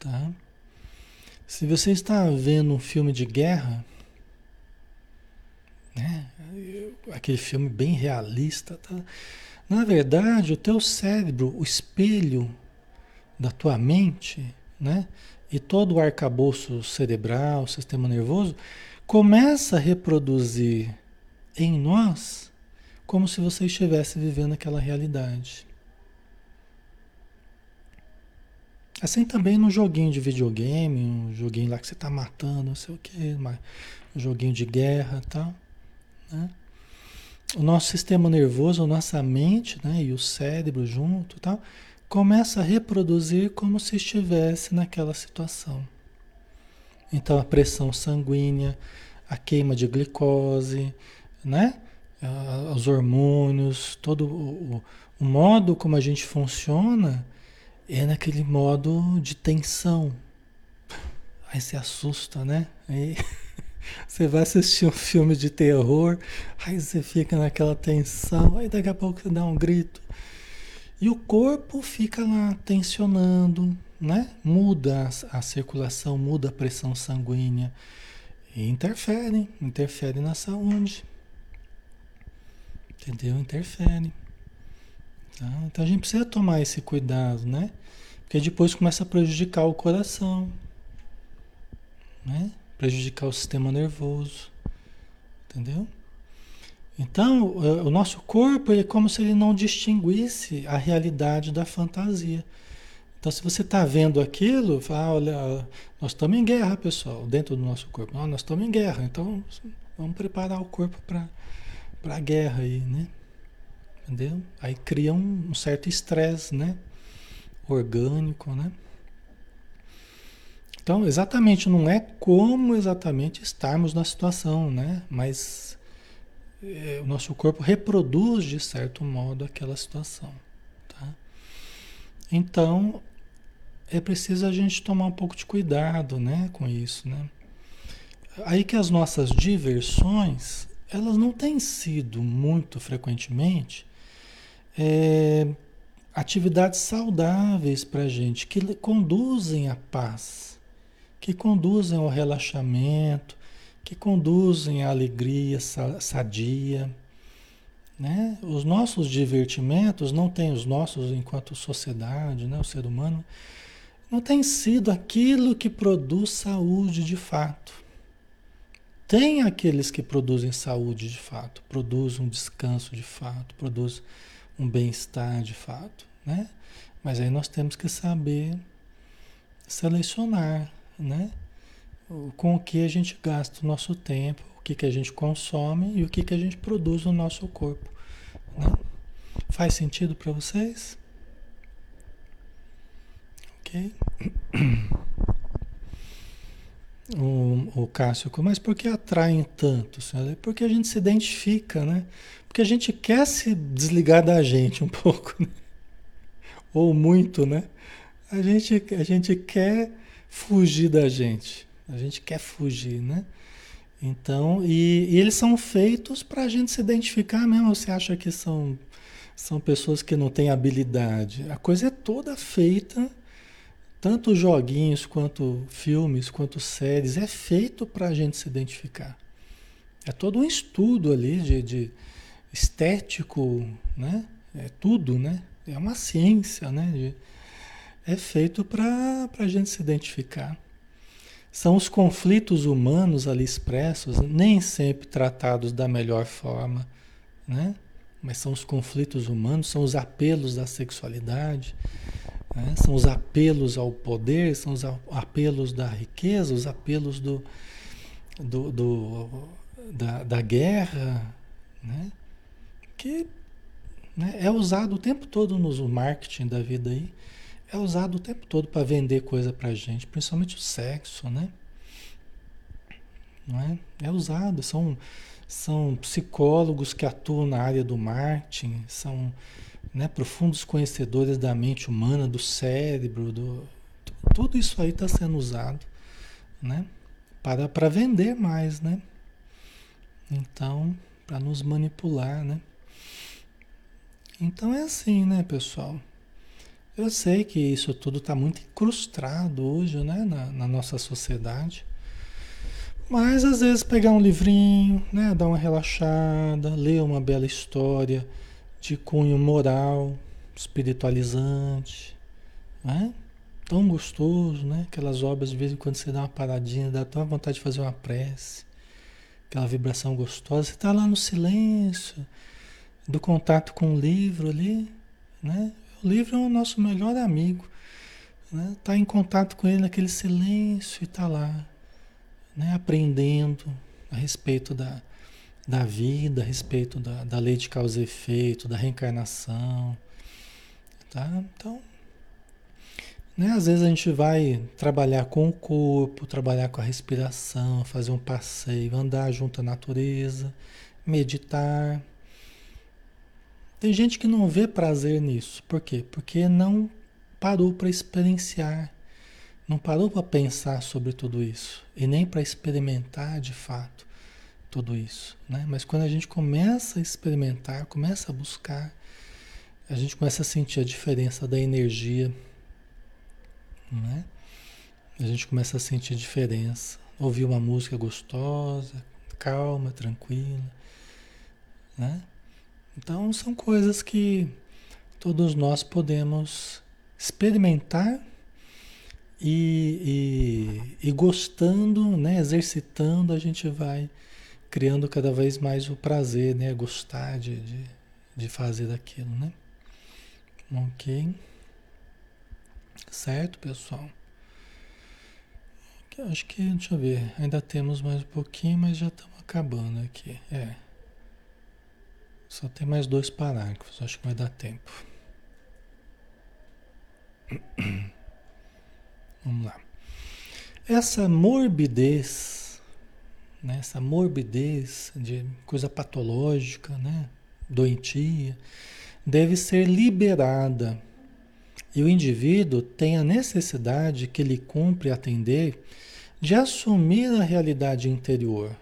Tá? Se você está vendo um filme de guerra, né? Aquele filme bem realista, tá? Na verdade, o teu cérebro, o espelho da tua mente, né? E todo o arcabouço cerebral, sistema nervoso, começa a reproduzir em nós como se você estivesse vivendo aquela realidade. Assim também no joguinho de videogame, um joguinho lá que você está matando, não sei o que, um joguinho de guerra e tal. Né? O nosso sistema nervoso, a nossa mente né, e o cérebro junto tal, começa a reproduzir como se estivesse naquela situação. Então a pressão sanguínea, a queima de glicose, né? os hormônios, todo o, o modo como a gente funciona é naquele modo de tensão. Aí se assusta, né? Aí... <laughs> Você vai assistir um filme de terror, aí você fica naquela tensão, aí daqui a pouco você dá um grito. E o corpo fica lá tensionando, né? Muda a, circulação, muda a pressão sanguínea e interfere, interfere na saúde. Entendeu? Interfere. Tá? Então a gente precisa tomar esse cuidado, né? Porque depois começa a prejudicar o coração, né? Prejudicar o sistema nervoso. Entendeu? Então, o nosso corpo é como se ele não distinguisse a realidade da fantasia. Então, se você está vendo aquilo, fala, olha, nós estamos em guerra, pessoal, dentro do nosso corpo. nós estamos em guerra. Então, Vamos preparar o corpo para a guerra aí, né? Entendeu? Aí cria um, um certo estresse, né? Orgânico, né? Então, exatamente, não é como exatamente estarmos na situação, né? Mas é, o nosso corpo reproduz, de certo modo, aquela situação, tá? Então, é preciso a gente tomar um pouco de cuidado, né, com isso, né? Aí que as nossas diversões, elas não têm sido muito frequentemente é, atividades saudáveis para a gente, que conduzem à paz, que conduzem ao relaxamento, que conduzem à alegria sadia. Né? Os nossos divertimentos, não tem os nossos enquanto sociedade, né? o ser humano, não tem sido aquilo que produz saúde de fato. Tem aqueles que produzem saúde de fato, produzem um descanso de fato, produzem um bem-estar de fato, né? Mas aí nós temos que saber selecionar, né? Com o que a gente gasta o nosso tempo, o que, que a gente consome e o que, que a gente produz no nosso corpo. Né? Faz sentido para vocês? Ok? <coughs> O, o Cássio, mas por que atraem tanto? Senhora? Porque a gente se identifica, né? Porque a gente quer se desligar da gente um <laughs> pouco, né? ou muito, né? A gente, a gente quer fugir da gente, a gente quer fugir, né? Então, e, e eles são feitos para a gente se identificar mesmo. Você acha que são, são pessoas que não têm habilidade? A coisa é toda feita tanto joguinhos quanto filmes, quanto séries, é feito para a gente se identificar. É todo um estudo ali de, de estético, né? É tudo, né? É uma ciência, né? De, é feito para a gente se identificar. São os conflitos humanos ali expressos, nem sempre tratados da melhor forma, né? Mas são os conflitos humanos, são os apelos da sexualidade, né? São os apelos ao poder, são os apelos da riqueza, os apelos do, do, do da, da, guerra, né? que né, é usado o tempo todo no marketing da vida aí, é usado o tempo todo para vender coisa para gente, principalmente o sexo, né? Não é? é usado, são, são psicólogos que atuam na área do marketing, são né, profundos conhecedores da mente humana, do cérebro, do, tudo isso aí está sendo usado né, para, para vender mais, né? Então, para nos manipular, né? Então é assim, né, pessoal? Eu sei que isso tudo está muito incrustado hoje, né, na, na, nossa sociedade. Mas às vezes pegar um livrinho, né, dar uma relaxada, ler uma bela história, de cunho moral, espiritualizante, né? Tão gostoso, né? Aquelas obras de vez em quando você dá uma paradinha, dá uma vontade de fazer uma prece, aquela vibração gostosa. Você está lá no silêncio, do contato com o livro ali, né? O livro é o nosso melhor amigo, né? Tá em contato com ele naquele silêncio e tá lá, né? Aprendendo a respeito da da vida, a respeito da, da lei de causa e efeito, da reencarnação. Tá? Então, né, às vezes a gente vai trabalhar com o corpo, trabalhar com a respiração, fazer um passeio, andar junto à natureza, meditar. Tem gente que não vê prazer nisso. Por quê? Porque não parou para experienciar, não parou para pensar sobre tudo isso e nem para experimentar de fato tudo isso, né? Mas quando a gente começa a experimentar, começa a buscar, a gente começa a sentir a diferença da energia, né? A gente começa a sentir a diferença, ouvir uma música gostosa, calma, tranquila, né? Então são coisas que todos nós podemos experimentar e, e, e gostando, né? Exercitando, a gente vai criando cada vez mais o prazer, né? Gostar de, de, de fazer daquilo, né? Ok? Certo, pessoal? Acho que, deixa eu ver, ainda temos mais um pouquinho, mas já estamos acabando aqui. É. Só tem mais dois parágrafos, acho que vai dar tempo. <clears throat> Vamos lá. Essa morbidez, né, essa morbidez de coisa patológica, né, doentia, deve ser liberada. E o indivíduo tem a necessidade que lhe cumpre atender de assumir a realidade interior,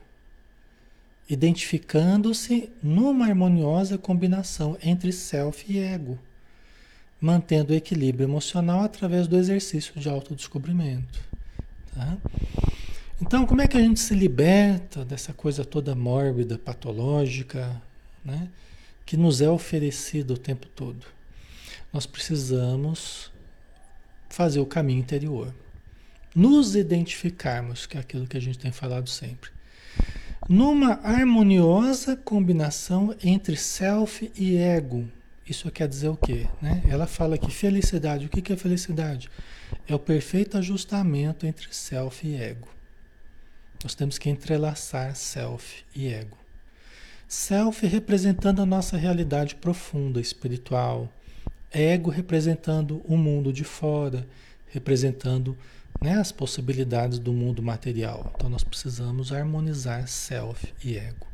identificando-se numa harmoniosa combinação entre self e ego, mantendo o equilíbrio emocional através do exercício de autodescobrimento. Tá? Então, como é que a gente se liberta dessa coisa toda mórbida, patológica, né? que nos é oferecida o tempo todo? Nós precisamos fazer o caminho interior nos identificarmos, que é aquilo que a gente tem falado sempre, numa harmoniosa combinação entre self e ego. Isso quer dizer o quê? Né? Ela fala que felicidade, o que é felicidade? É o perfeito ajustamento entre self e ego. Nós temos que entrelaçar self e ego. Self representando a nossa realidade profunda, espiritual. Ego representando o mundo de fora, representando né, as possibilidades do mundo material. Então nós precisamos harmonizar self e ego.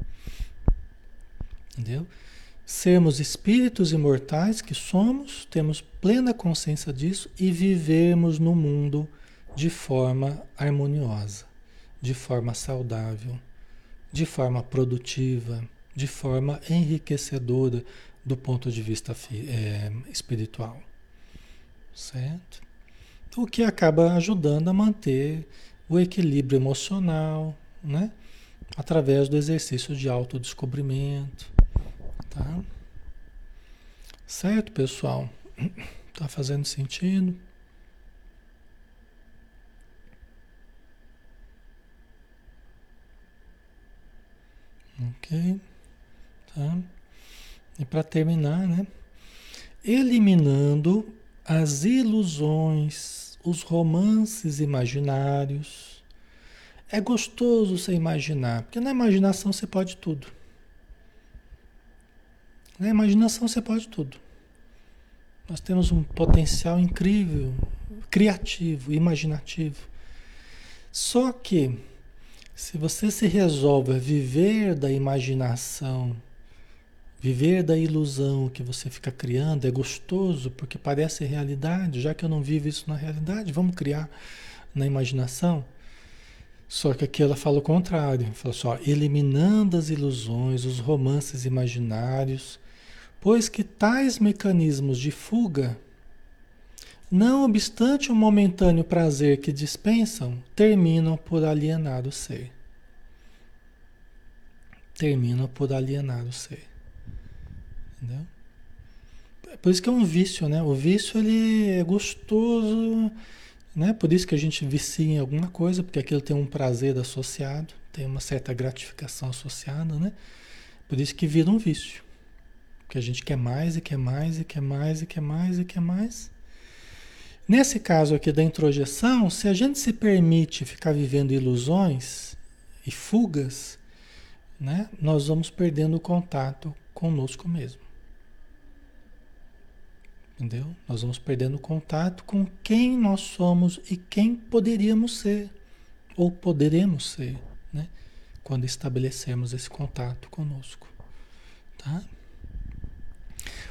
Entendeu? Sermos espíritos imortais que somos, temos plena consciência disso e vivemos no mundo de forma harmoniosa, de forma saudável, de forma produtiva, de forma enriquecedora do ponto de vista é, espiritual. Certo? O que acaba ajudando a manter o equilíbrio emocional, né? Através do exercício de autodescobrimento, tá? Certo, pessoal? <clears throat> Tá fazendo sentido? Ok, tá? E para terminar, né? Eliminando as ilusões os romances imaginários. É gostoso você imaginar, porque na imaginação você pode tudo. Na imaginação você pode tudo. Nós temos um potencial incrível, criativo, imaginativo. Só que, se você se resolve a viver da imaginação, Viver da ilusão que você fica criando é gostoso porque parece realidade, já que eu não vivo isso na realidade, vamos criar na imaginação. Só que aqui ela fala o contrário, fala só, eliminando as ilusões, os romances imaginários, pois que tais mecanismos de fuga, não obstante o momentâneo prazer que dispensam, terminam por alienar o ser. Terminam por alienar o ser. Entendeu? Por isso que é um vício, né? O vício ele é gostoso, né? Por isso que a gente vicia em alguma coisa, porque aquilo tem um prazer associado, tem uma certa gratificação associada, né? Por isso que vira um vício. Porque a gente quer mais e quer mais e quer mais e quer mais e quer mais. Nesse caso aqui da introjeção, se a gente se permite ficar vivendo ilusões e fugas, né, nós vamos perdendo o contato conosco mesmo. Entendeu? Nós vamos perdendo contato com quem nós somos e quem poderíamos ser, ou poderemos ser, né? Quando estabelecemos esse contato conosco. Tá?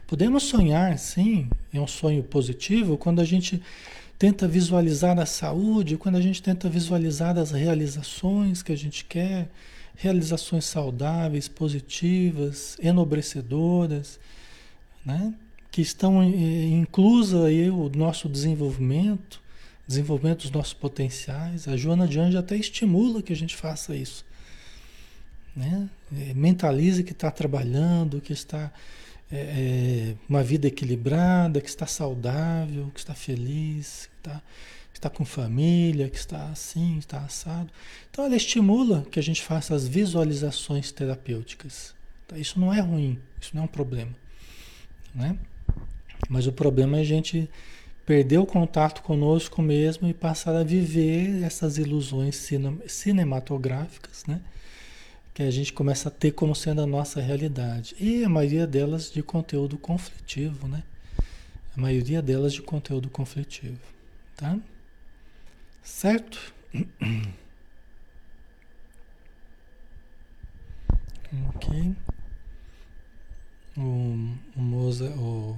Podemos sonhar, sim, é um sonho positivo, quando a gente tenta visualizar a saúde, quando a gente tenta visualizar as realizações que a gente quer, realizações saudáveis, positivas, enobrecedoras, né? Que estão eh, inclusa aí o nosso desenvolvimento, desenvolvimento dos nossos potenciais. A Joana de Anjos até estimula que a gente faça isso. Né? Eh, mentalize que está trabalhando, que está é, uma vida equilibrada, que está saudável, que está feliz, que está, está com família, que está assim, está assado. Então ela estimula que a gente faça as visualizações terapêuticas. Então, isso não é ruim, isso não é um problema. Né? Mas o problema é a gente perder o contato conosco mesmo e passar a viver essas ilusões cinematográficas, né? que a gente começa a ter como sendo a nossa realidade. E a maioria delas de conteúdo conflitivo, né? A maioria delas de conteúdo conflitivo, tá? Certo? ok. O, o, Moza, o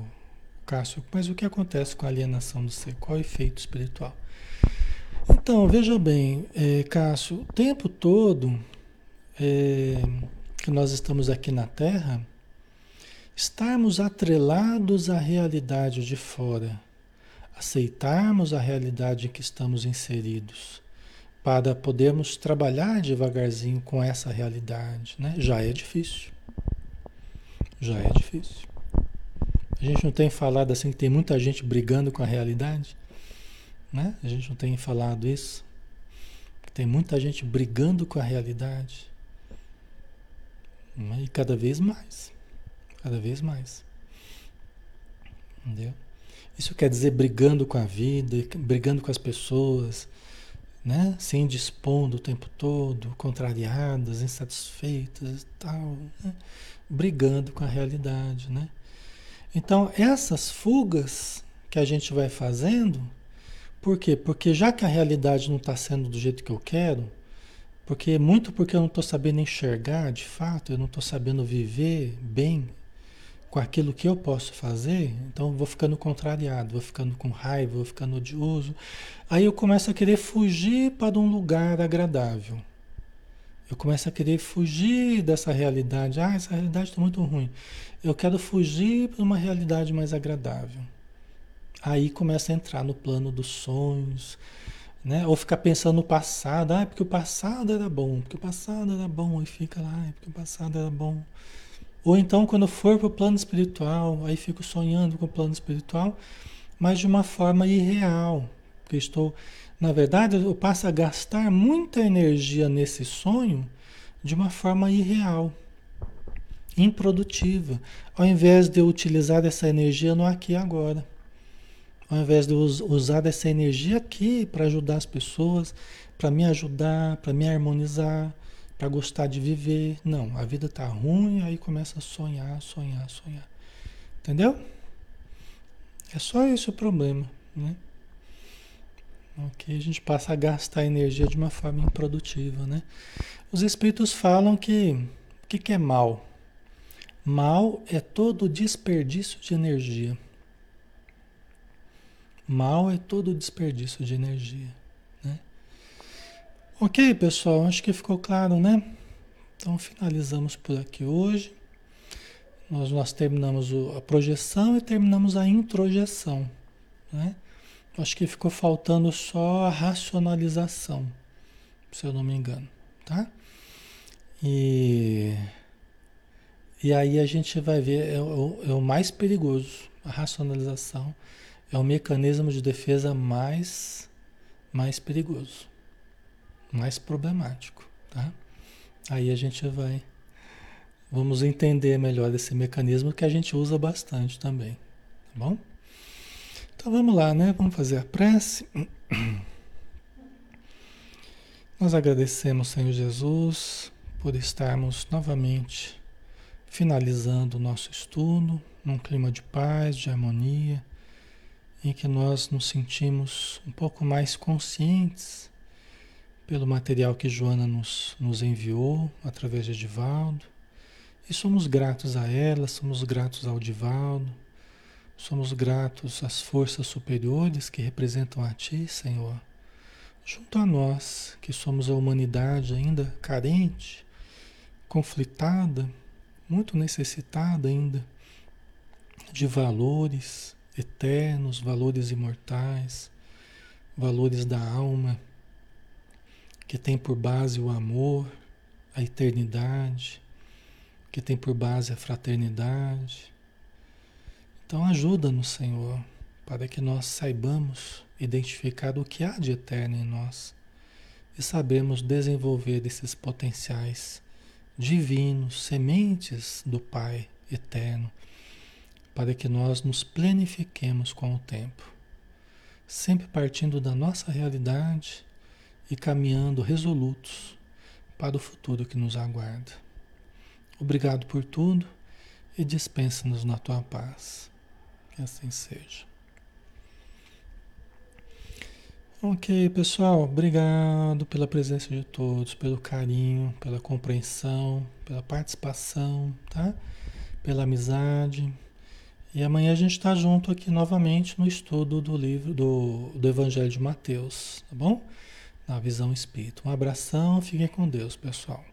Cássio, mas o que acontece com a alienação do ser? Qual é o efeito espiritual? Então, veja bem, é, Cássio, o tempo todo é, que nós estamos aqui na Terra, estarmos atrelados à realidade de fora, aceitarmos a realidade em que estamos inseridos, para podermos trabalhar devagarzinho com essa realidade, né? Já é difícil. Já é difícil. A gente não tem falado assim que tem muita gente brigando com a realidade, né? A gente não tem falado isso. Tem muita gente brigando com a realidade. Né? E cada vez mais. Cada vez mais. Entendeu? Isso quer dizer brigando com a vida, brigando com as pessoas, né? Se indispondo o tempo todo, contrariadas, insatisfeitas e tal, né? brigando com a realidade, né? Então, essas fugas que a gente vai fazendo, por quê? Porque já que a realidade não está sendo do jeito que eu quero, porque muito porque eu não estou sabendo enxergar de fato, eu não estou sabendo viver bem com aquilo que eu posso fazer, então eu vou ficando contrariado, vou ficando com raiva, vou ficando odioso. Aí eu começo a querer fugir para um lugar agradável. Eu começo a querer fugir dessa realidade. Ah, essa realidade está muito ruim. Eu quero fugir para uma realidade mais agradável. Aí começa a entrar no plano dos sonhos, né? Ou ficar pensando no passado. Ah, porque o passado era bom, porque o passado era bom. E fica lá, ah, porque o passado era bom. Ou então, quando for para o plano espiritual, aí fico sonhando com o plano espiritual, mas de uma forma irreal. Porque estou, na verdade, eu passo a gastar muita energia nesse sonho de uma forma irreal, improdutiva, ao invés de eu utilizar essa energia no aqui e agora. Ao invés de eu usar essa energia aqui para ajudar as pessoas, para me ajudar, para me harmonizar, para gostar de viver. Não, a vida tá ruim, aí começa a sonhar, sonhar, sonhar. Entendeu? É só esse o problema, né? Ok, a gente passa a gastar energia de uma forma improdutiva, né? Os espíritos falam que o que, que é mal? Mal é todo desperdício de energia. Mal é todo desperdício de energia. Ok, pessoal, acho que ficou claro, né? Então finalizamos por aqui hoje. Nós, nós terminamos a projeção e terminamos a introjeção. Né? Acho que ficou faltando só a racionalização, se eu não me engano, tá? E, e aí a gente vai ver, é o, é o mais perigoso, a racionalização é o mecanismo de defesa mais, mais perigoso mais problemático, tá? Aí a gente vai vamos entender melhor esse mecanismo que a gente usa bastante também, tá bom? Então vamos lá, né? Vamos fazer a prece. Nós agradecemos, Senhor Jesus, por estarmos novamente finalizando o nosso estudo num clima de paz, de harmonia, em que nós nos sentimos um pouco mais conscientes pelo material que Joana nos, nos enviou através de Divaldo. E somos gratos a ela, somos gratos ao Divaldo, somos gratos às forças superiores que representam a Ti, Senhor, junto a nós, que somos a humanidade ainda carente, conflitada, muito necessitada ainda de valores eternos, valores imortais, valores da alma que tem por base o amor, a eternidade, que tem por base a fraternidade. Então ajuda-nos, Senhor, para que nós saibamos identificar o que há de eterno em nós e sabemos desenvolver esses potenciais divinos, sementes do Pai eterno, para que nós nos planifiquemos com o tempo, sempre partindo da nossa realidade e caminhando resolutos para o futuro que nos aguarda. Obrigado por tudo e dispensa-nos na tua paz. Que assim seja. Ok, pessoal, obrigado pela presença de todos, pelo carinho, pela compreensão, pela participação, tá? Pela amizade. E amanhã a gente está junto aqui novamente no estudo do livro do, do Evangelho de Mateus, tá bom? Na visão espírita. Um abração, fiquem com Deus, pessoal.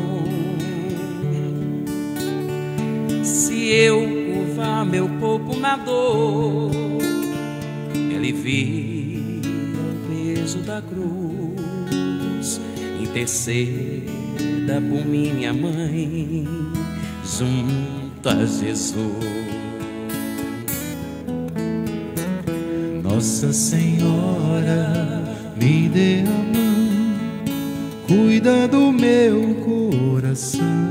Eu curvar meu corpo na dor, alivia o peso da cruz, interceda por minha mãe, junto a Jesus. Nossa Senhora, me dê a mão, cuida do meu coração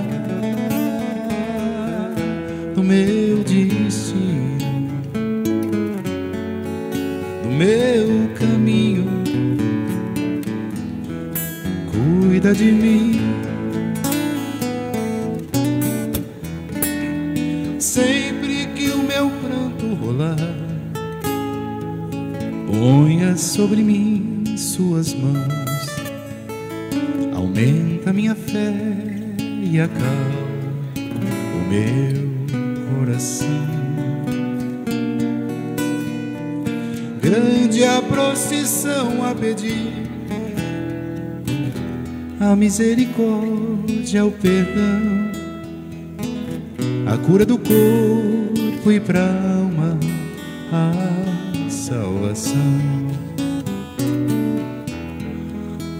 Cuida de mim. Sempre que o meu pranto rolar, ponha sobre mim suas mãos. Aumenta minha fé e acalma o meu coração. grande a procissão a pedir a misericórdia, o perdão, a cura do corpo e pra alma, a salvação.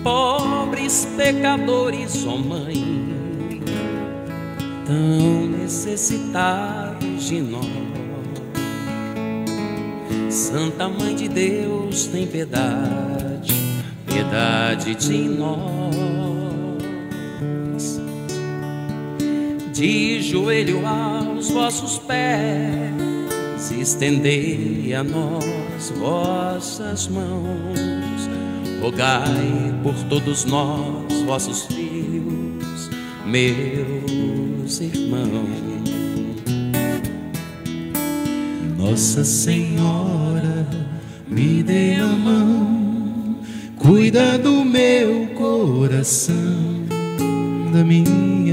Pobres pecadores, ó oh mãe, tão necessitados de nós Santa Mãe de Deus, tem piedade, piedade de nós. De joelho aos vossos pés, estendei a nós vossas mãos. Rogai por todos nós, vossos filhos, meus irmãos. Nossa Senhora, me dê a mão, cuida do meu coração, da minha